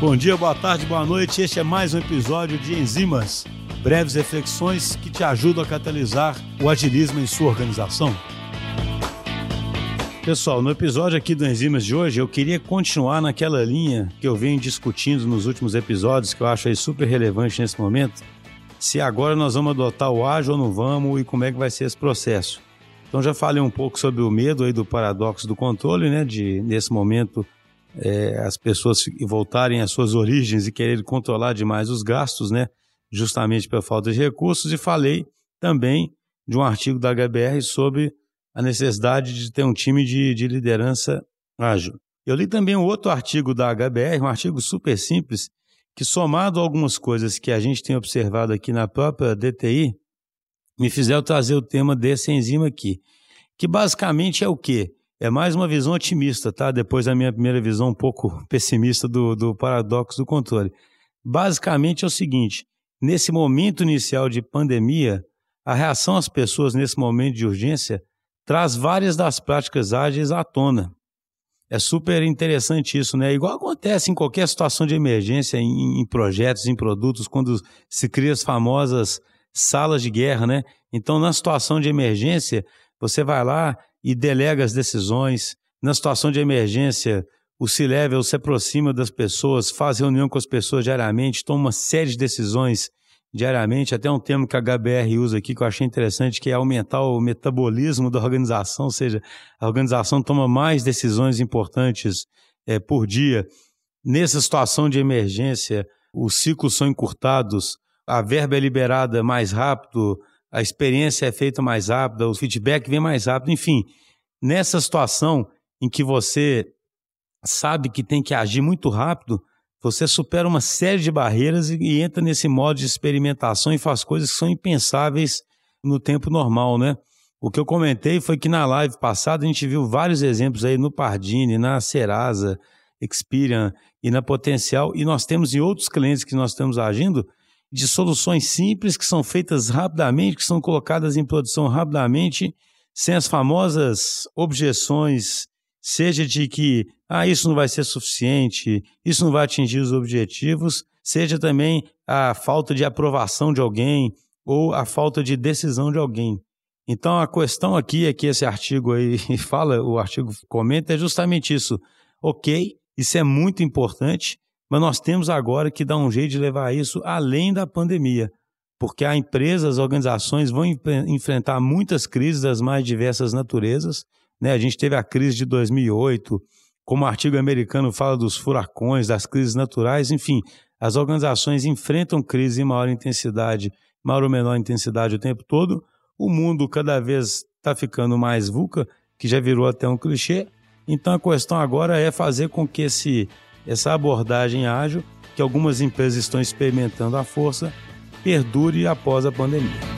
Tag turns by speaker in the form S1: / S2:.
S1: Bom dia, boa tarde, boa noite. Este é mais um episódio de Enzimas, breves reflexões que te ajudam a catalisar o agilismo em sua organização. Pessoal, no episódio aqui do Enzimas de hoje, eu queria continuar naquela linha que eu venho discutindo nos últimos episódios, que eu acho aí super relevante nesse momento. Se agora nós vamos adotar o ágil ou não vamos e como é que vai ser esse processo. Então já falei um pouco sobre o medo aí do paradoxo do controle, né? De nesse momento é, as pessoas voltarem às suas origens e quererem controlar demais os gastos, né? Justamente pela falta de recursos. E falei também de um artigo da HBR sobre a necessidade de ter um time de, de liderança ágil. Eu li também um outro artigo da HBR, um artigo super simples, que somado a algumas coisas que a gente tem observado aqui na própria DTI, me fizeram trazer o tema desse enzima aqui, que basicamente é o quê? É mais uma visão otimista, tá? Depois da minha primeira visão um pouco pessimista do, do paradoxo do controle. Basicamente é o seguinte: nesse momento inicial de pandemia, a reação às pessoas nesse momento de urgência traz várias das práticas ágeis à tona. É super interessante isso, né? Igual acontece em qualquer situação de emergência, em, em projetos, em produtos, quando se cria as famosas salas de guerra, né? Então, na situação de emergência, você vai lá e delega as decisões. Na situação de emergência, o C-Level se aproxima das pessoas, faz reunião com as pessoas diariamente, toma uma série de decisões diariamente. Até um termo que a HBR usa aqui que eu achei interessante, que é aumentar o metabolismo da organização, ou seja, a organização toma mais decisões importantes é, por dia. Nessa situação de emergência, os ciclos são encurtados, a verba é liberada mais rápido, a experiência é feita mais rápida, o feedback vem mais rápido, enfim. Nessa situação em que você sabe que tem que agir muito rápido, você supera uma série de barreiras e, e entra nesse modo de experimentação e faz coisas que são impensáveis no tempo normal, né? O que eu comentei foi que na live passada a gente viu vários exemplos aí no Pardini, na Serasa, Experian e na Potencial, e nós temos em outros clientes que nós estamos agindo de soluções simples que são feitas rapidamente, que são colocadas em produção rapidamente, sem as famosas objeções, seja de que ah, isso não vai ser suficiente, isso não vai atingir os objetivos, seja também a falta de aprovação de alguém ou a falta de decisão de alguém. Então a questão aqui é que esse artigo aí fala, o artigo comenta é justamente isso. OK, isso é muito importante, mas nós temos agora que dar um jeito de levar isso além da pandemia, porque a empresa, as organizações vão enfrentar muitas crises das mais diversas naturezas. Né? A gente teve a crise de 2008, como o artigo americano fala dos furacões, das crises naturais, enfim, as organizações enfrentam crises em maior intensidade, maior ou menor intensidade o tempo todo. O mundo cada vez está ficando mais VUCA, que já virou até um clichê. Então a questão agora é fazer com que esse essa abordagem ágil, que algumas empresas estão experimentando à força, perdure após a pandemia.